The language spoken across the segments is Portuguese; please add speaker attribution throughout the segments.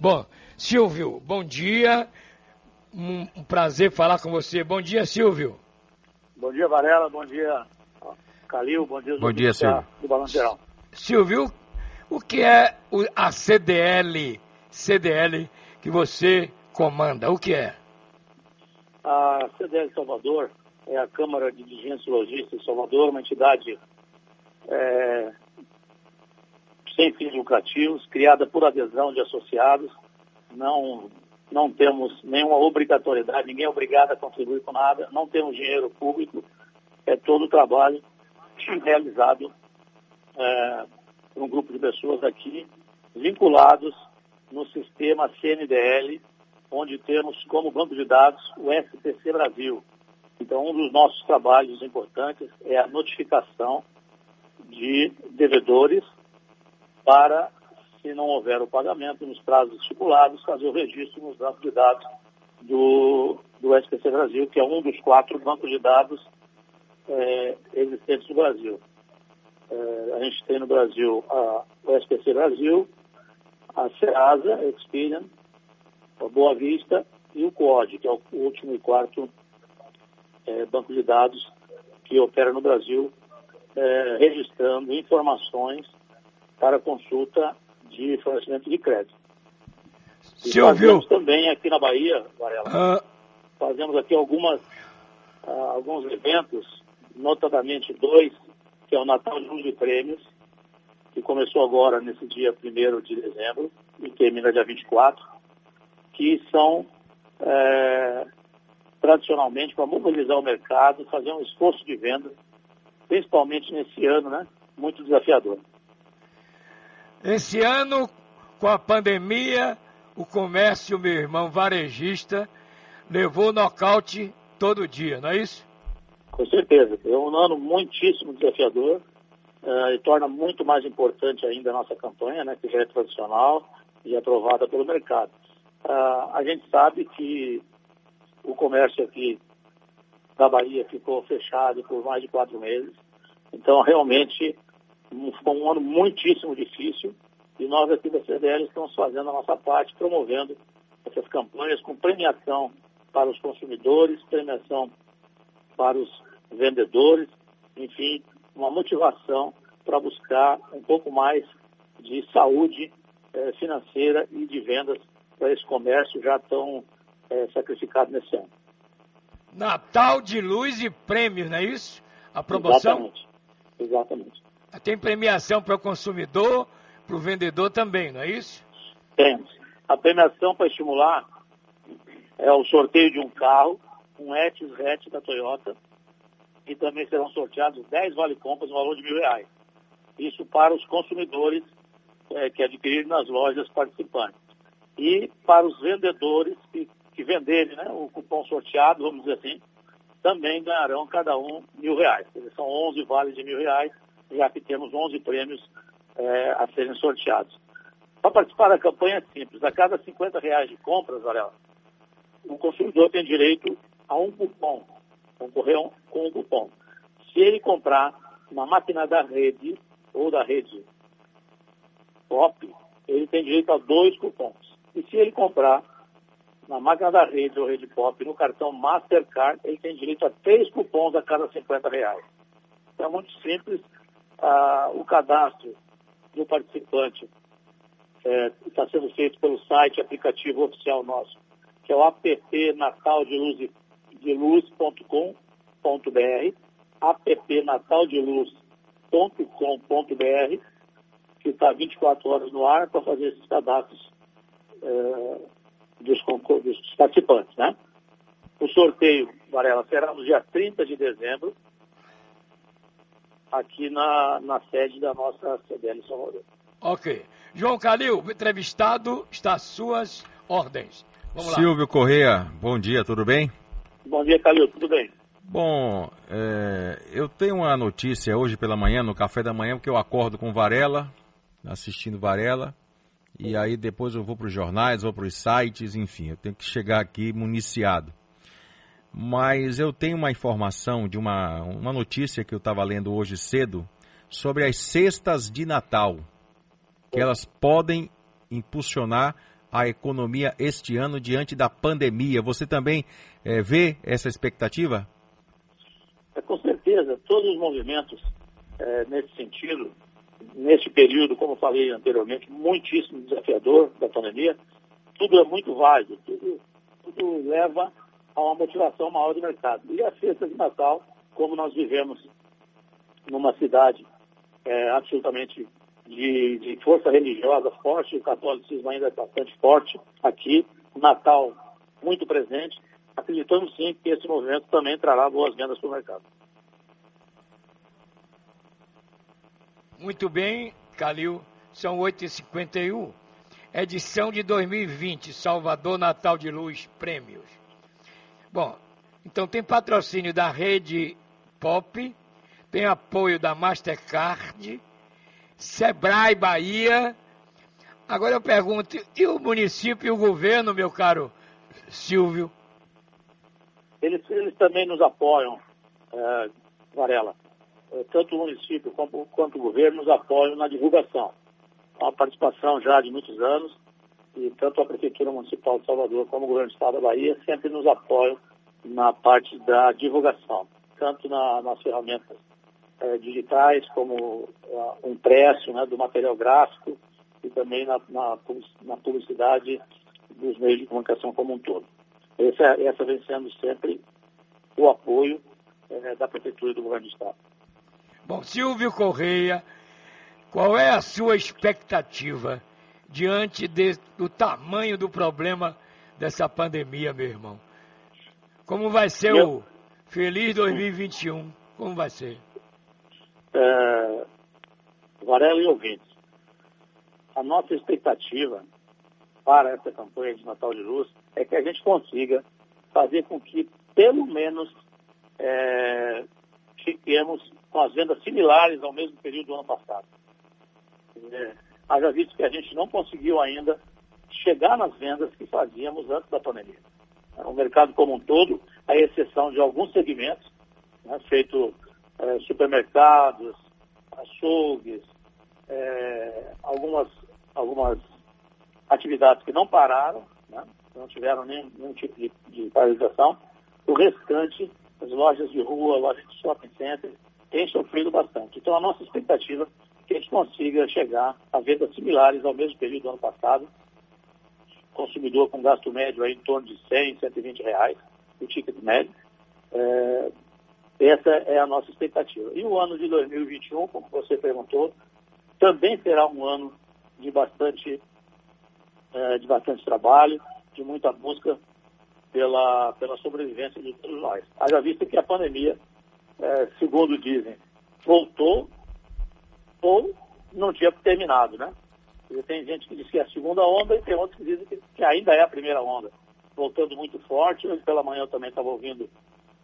Speaker 1: Bom, Silvio, bom dia. Um, um prazer falar com você. Bom dia, Silvio.
Speaker 2: Bom dia, Varela. Bom dia, Calil. Bom dia,
Speaker 3: Bom dia, Silvio.
Speaker 2: do Balanço Geral.
Speaker 1: Silvio, o que é a CDL, CDL que você comanda? O que é?
Speaker 2: A CDL Salvador é a Câmara de Dirigentes Logística de Salvador, uma entidade é, sem fins lucrativos, criada por adesão de associados. Não, não temos nenhuma obrigatoriedade, ninguém é obrigado a contribuir com nada, não temos dinheiro público, é todo o trabalho realizado é, por um grupo de pessoas aqui vinculados no sistema CNDL, onde temos como banco de dados o SPC Brasil. Então, um dos nossos trabalhos importantes é a notificação de devedores para, se não houver o pagamento nos prazos estipulados, fazer o registro nos bancos de dados do, do SPC Brasil, que é um dos quatro bancos de dados é, existentes no Brasil. É, a gente tem no Brasil a, o SPC Brasil, a Serasa, Experian, a Boa Vista e o COD, que é o último e quarto é, banco de dados que opera no Brasil, registrando informações para consulta de fornecimento de crédito. E
Speaker 1: ouviu?
Speaker 2: também aqui na Bahia, Varela,
Speaker 1: Ah,
Speaker 2: fazemos aqui algumas, ah, alguns eventos, notadamente dois, que é o Natal de Luz de Prêmios, que começou agora nesse dia 1 de dezembro e termina dia 24, que são é, tradicionalmente para mobilizar o mercado, fazer um esforço de venda, principalmente nesse ano, né? Muito desafiador.
Speaker 1: Esse ano, com a pandemia, o comércio, meu irmão varejista, levou nocaute todo dia, não é isso?
Speaker 2: Com certeza. É um ano muitíssimo desafiador eh, e torna muito mais importante ainda a nossa campanha, né, que já é tradicional e aprovada pelo mercado. Ah, a gente sabe que o comércio aqui da Bahia ficou fechado por mais de quatro meses. Então, realmente, foi um ano muitíssimo difícil e nós aqui da CDL estamos fazendo a nossa parte, promovendo essas campanhas com premiação para os consumidores, premiação para os vendedores, enfim, uma motivação para buscar um pouco mais de saúde eh, financeira e de vendas para esse comércio já tão eh, sacrificado nesse ano.
Speaker 1: Natal de luz e prêmios, não é isso? A promoção
Speaker 2: Exatamente. Exatamente.
Speaker 1: Tem premiação para o consumidor, para o vendedor também, não é isso?
Speaker 2: Temos. A premiação para estimular é o sorteio de um carro, um Etis hatch da Toyota, e também serão sorteados 10 vale-compras no valor de mil reais. Isso para os consumidores eh, que adquirirem nas lojas participantes. E para os vendedores que, que venderem né, o cupom sorteado, vamos dizer assim, também ganharão cada um mil reais. São 11 vales de mil reais, já que temos 11 prêmios eh, a serem sorteados. Para participar da campanha é simples. A cada 50 reais de compras, Varela, o consumidor tem direito a um cupom, concorrer com um cupom. Se ele comprar uma máquina da rede ou da rede POP, ele tem direito a dois cupons. E se ele comprar na máquina da rede ou rede POP no cartão Mastercard, ele tem direito a três cupons a cada 50 reais. Então é muito simples. Ah, o cadastro do participante é, está sendo feito pelo site aplicativo oficial nosso, que é o app natal de luz, de luz.com.br, app natal de luz.com.br, que está 24 horas no ar para fazer esses cadastros é, dos, dos participantes. Né? O sorteio, Varela, será no dia 30 de dezembro, aqui na, na sede da nossa CDL Salvador.
Speaker 1: Ok. João Calil, entrevistado está às suas ordens. Vamos lá.
Speaker 3: Silvio Correia, bom dia, tudo bem?
Speaker 2: Bom dia, Calil, tudo bem?
Speaker 3: Bom, é, eu tenho uma notícia hoje pela manhã, no café da manhã, porque eu acordo com Varela, assistindo Varela, e aí depois eu vou para os jornais, vou para os sites, enfim, eu tenho que chegar aqui municiado. Mas eu tenho uma informação de uma, uma notícia que eu estava lendo hoje cedo sobre as cestas de Natal, que elas podem impulsionar a economia este ano diante da pandemia? Você também é, vê essa expectativa?
Speaker 2: É, com certeza, todos os movimentos é, nesse sentido, nesse período, como falei anteriormente, muitíssimo desafiador da pandemia, tudo é muito válido, tudo, tudo leva a uma motivação maior do mercado. E a festa de Natal, como nós vivemos numa cidade é, absolutamente de, de, força religiosa forte, o catolicismo ainda é bastante forte aqui, o Natal muito presente, acreditamos sim que esse movimento também trará boas vendas para o mercado.
Speaker 1: Muito bem, Calil, são 8h51, edição de 2020, Salvador Natal de Luz Prêmios. Bom, então tem patrocínio da Rede Pop, tem apoio da Mastercard, Sebrae Bahia. Agora eu pergunto, e o município e o governo, meu caro Silvio?
Speaker 2: Eles, eles também nos apoiam, é, Varela. É, tanto o município quanto, quanto o governo nos apoiam na divulgação. Uma participação já de muitos anos e tanto a Prefeitura Municipal de Salvador como o Governo do Estado da Bahia sempre nos apoiam na parte da divulgação, tanto na, nas ferramentas é, digitais, como uh, impresso né, do material gráfico e também na, na, na, publicidade dos meios de comunicação como um todo. Essa, essa vem sendo sempre o apoio é, da Prefeitura e do Governo do Estado.
Speaker 1: Bom, Silvio Correia, qual é a sua expectativa diante de, do tamanho do problema dessa pandemia, meu irmão? Como vai ser Eu... o Feliz 2021? Como vai ser?
Speaker 2: É, Varela e ouvintes, a nossa expectativa para essa campanha de Natal de Luz é que a gente consiga fazer com que, pelo menos, é, fiquemos com as vendas similares ao mesmo período do ano passado. É, haja visto que a gente não conseguiu ainda chegar nas vendas que fazíamos antes da pandemia. O mercado como um todo, à exceção de alguns segmentos, né, feito é, supermercados, açougues, é, algumas, algumas atividades que não pararam, né, não tiveram nenhum, nenhum tipo de, de, paralisação. O restante, as lojas de rua, lojas de shopping center, têm sofrido bastante. Então, a nossa expectativa é que a gente consiga chegar a vendas similares ao mesmo período do ano passado. Consumidor com gasto médio aí em torno de 100, 120 reais, o ticket médio. É, essa é a nossa expectativa. E o ano de 2021, como você perguntou, também será um ano de bastante, é, de bastante trabalho, de muita busca pela, pela sobrevivência de todos nós. Haja visto que a pandemia, é, segundo dizem, voltou ou não tinha terminado, né? E tem gente que diz que é a segunda onda e tem outros que dizem que, que ainda é a primeira onda. Voltando muito forte, hoje pela manhã eu também estava ouvindo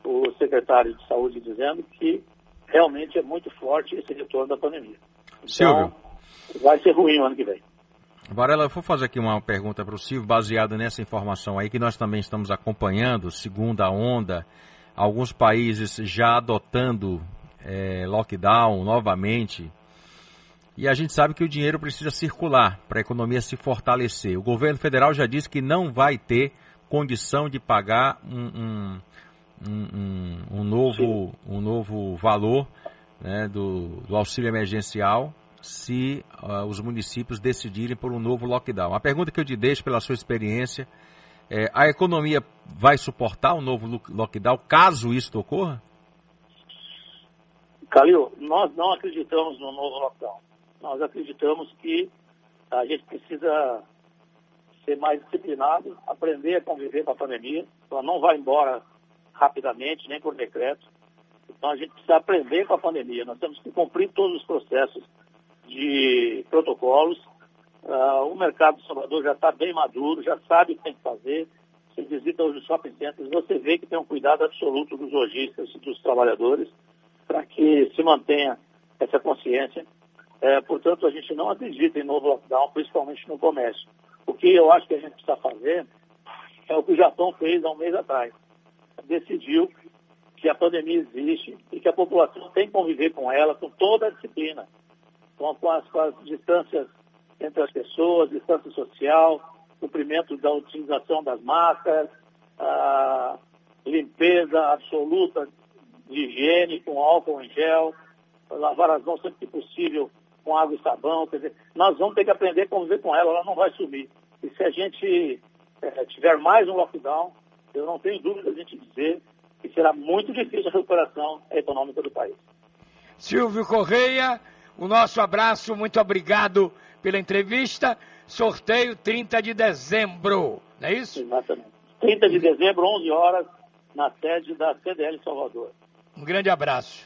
Speaker 2: o secretário de Saúde dizendo que realmente é muito forte esse retorno da pandemia. Então,
Speaker 3: Silvio.
Speaker 2: vai ser ruim o ano que vem.
Speaker 3: Varela, eu vou fazer aqui uma pergunta para o Silvio, baseada nessa informação aí que nós também estamos acompanhando, segunda onda, alguns países já adotando é, lockdown novamente. E a gente sabe que o dinheiro precisa circular para a economia se fortalecer. O governo federal já disse que não vai ter condição de pagar um, um um, um, novo, um novo valor né, do, do, auxílio emergencial se uh, os municípios decidirem por um novo lockdown. A pergunta que eu te deixo pela sua experiência é, a economia vai suportar um novo lockdown caso isso ocorra?
Speaker 2: Calil, nós não acreditamos no novo lockdown. Nós acreditamos que a gente precisa ser mais disciplinado, aprender a conviver com a pandemia. Ela não vai embora rapidamente, nem por decreto. Então a gente precisa aprender com a pandemia. Nós temos que cumprir todos os processos de protocolos. Uh, o mercado de Salvador já está bem maduro, já sabe o que tem que fazer. Você visita hoje os shopping centers, você vê que tem um cuidado absoluto dos lojistas e dos trabalhadores para que se mantenha essa consciência. É, portanto, a gente não acredita em novo lockdown, principalmente no comércio. O que eu acho que a gente precisa fazer é o que o Japão fez há um mês atrás decidiu que a pandemia existe e que a população tem que conviver com ela com toda a disciplina, com, com, as, com as distâncias entre as pessoas, distância social, cumprimento da utilização das máscaras, a limpeza absoluta de higiene com álcool em gel, lavar as mãos sempre que possível com água e sabão. Quer dizer, nós vamos ter que aprender a conviver com ela, ela não vai sumir. E se a gente é, tiver mais um lockdown, eu não tenho dúvida de gente dizer que será muito difícil a recuperação econômica do país.
Speaker 1: Silvio Correia, o nosso abraço, muito obrigado pela entrevista. Sorteio 30 de dezembro, não é isso?
Speaker 2: Exatamente. 30 de dezembro, 11 horas, na sede da CDL Salvador.
Speaker 1: Um grande abraço.